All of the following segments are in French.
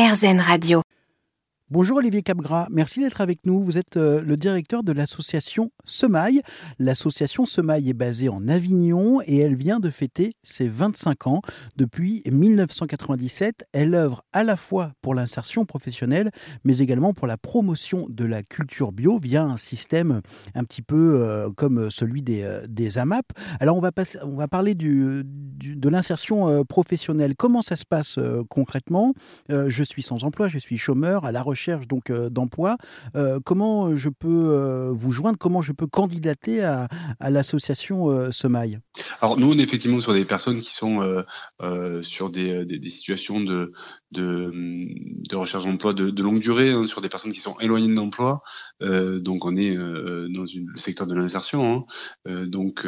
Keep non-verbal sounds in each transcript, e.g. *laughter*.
RZN Radio. Bonjour Olivier Capgras, merci d'être avec nous. Vous êtes euh, le directeur de l'association Semaille. L'association Semaille est basée en Avignon et elle vient de fêter ses 25 ans. Depuis 1997, elle œuvre à la fois pour l'insertion professionnelle, mais également pour la promotion de la culture bio via un système un petit peu euh, comme celui des, euh, AMAP. Alors on va, on va parler de l'insertion professionnelle. Comment ça se passe concrètement? Je suis sans emploi, je suis chômeur à la recherche donc euh, d'emploi, euh, comment je peux euh, vous joindre Comment je peux candidater à, l'association Semaille Alors nous, on est effectivement sur des personnes qui sont sur des, situations de, de, recherche d'emploi de, longue durée, hein, sur des personnes qui sont éloignées de l'emploi. donc on est dans le secteur de l'insertion. Hein. donc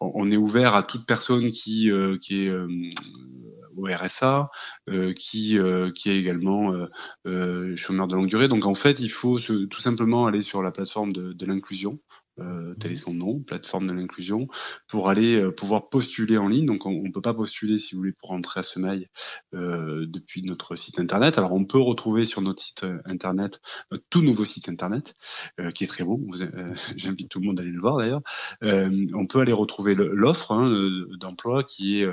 on, est ouvert à toute personne qui, qui est au RSA, euh, qui, euh, qui est également euh, chômeur de longue durée. Donc en fait, il faut tout simplement aller sur la plateforme de, de l'inclusion euh, tel est son nom, plateforme de l'inclusion, pour aller euh, pouvoir postuler en ligne. Donc on ne peut pas postuler, si vous voulez, pour rentrer à Semaille euh, depuis notre site internet. Alors on peut retrouver sur notre site euh, internet tout nouveau site internet, qui est très beau. *laughs* J'invite tout le monde à aller le voir d'ailleurs. on peut aller retrouver l'offre hein, d'emploi qui est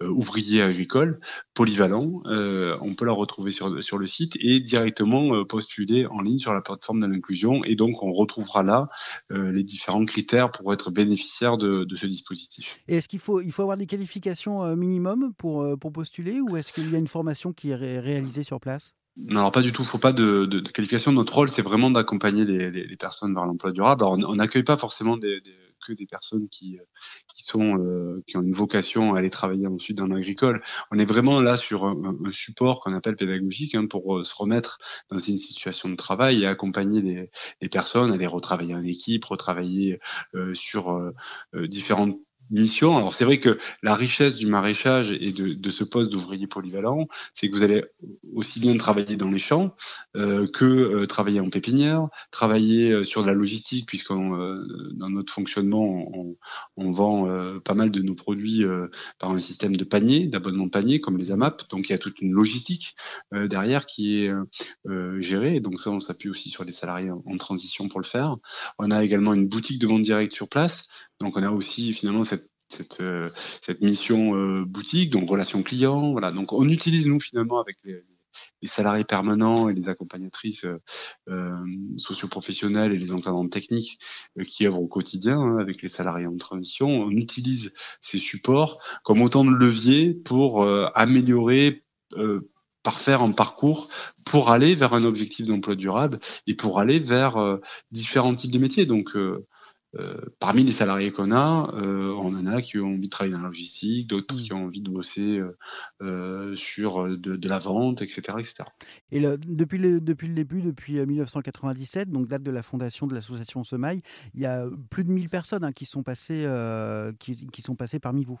ouvrier agricole, polyvalent. on peut la retrouver sur, sur le site et directement postuler en ligne sur la plateforme de l'inclusion. Et donc on retrouvera là les différents critères pour être bénéficiaire de, ce dispositif. Et est-ce qu'il faut, il faut avoir des qualifications euh, minimum pour, euh, pour postuler ou est-ce qu'il y a une formation qui est réalisée sur place? Non, alors pas du tout. Il faut pas de, de, qualification. Notre rôle, c'est vraiment d'accompagner les, les, personnes vers l'emploi durable. Alors, on n'accueille pas forcément des, que des personnes qui, euh, qui sont euh, qui ont une vocation à aller travailler ensuite dans l'agricole. On est vraiment là sur un, support qu'on appelle pédagogique hein, pour euh, se remettre dans une situation de travail et accompagner les, les personnes, aller retravailler en équipe, retravailler sur différentes mission. Alors c'est vrai que la richesse du maraîchage et de, de ce poste d'ouvrier polyvalent, c'est que vous allez aussi bien travailler dans les champs euh, que euh, travailler en pépinière, travailler euh, sur de la logistique, puisque dans notre fonctionnement, on, on vend pas mal de nos produits par un système de panier, d'abonnement panier, comme les AMAP. Donc il y a toute une logistique derrière qui est gérée. Donc ça, on s'appuie aussi sur des salariés en transition pour le faire. On a également une boutique de vente directe sur place. Donc on a aussi finalement cette cette, euh, cette mission euh, boutique, donc relation client. Voilà. Donc on utilise nous finalement avec les, les salariés permanents et les accompagnatrices euh, socioprofessionnelles et les encadrants techniques euh, qui œuvrent au quotidien hein, avec les salariés en transition. On utilise ces supports comme autant de leviers pour améliorer parfaire un parcours pour aller vers un objectif d'emploi durable et pour aller vers différents types de métiers. Donc, euh, parmi les salariés qu'on a, euh, on en a qui ont envie de travailler dans la logistique, d'autres qui ont envie de bosser euh, sur de, la vente, etc. etc. Et depuis, le, depuis le début, depuis 1997, donc date de la fondation de l'association Semaille, il y a plus de 1000 personnes hein, qui, sont passées, qui, qui, sont passées parmi vous.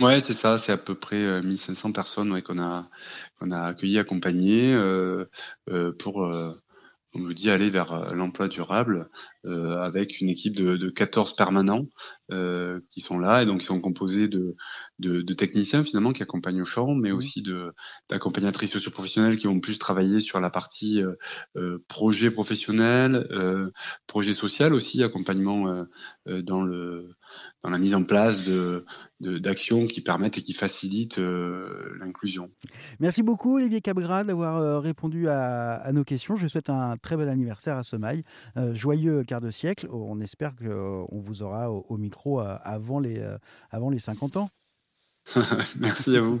Ouais, c'est ça, c'est à peu près 1500 personnes ouais, qu'on a, qu'on a accueillies, accompagnées pour on me dit aller vers l'emploi durable euh, avec une équipe de, de 14 permanents euh, qui sont là et donc ils sont composés de, de, de, techniciens finalement qui accompagnent au champ, mais mmh. aussi d'accompagnatrices socioprofessionnelles qui vont plus travailler sur la partie euh, euh projet professionnel, euh, projet social aussi, accompagnement euh, dans le dans la mise en place de d'actions qui permettent et qui facilitent l'inclusion. Merci beaucoup Olivier Cabra d'avoir répondu à, à, nos questions. Je souhaite un très bel anniversaire à Semaille. joyeux quart de siècle. On espère qu'on vous aura au, micro euh, avant les, euh, avant les 50 ans. *laughs* Merci à vous.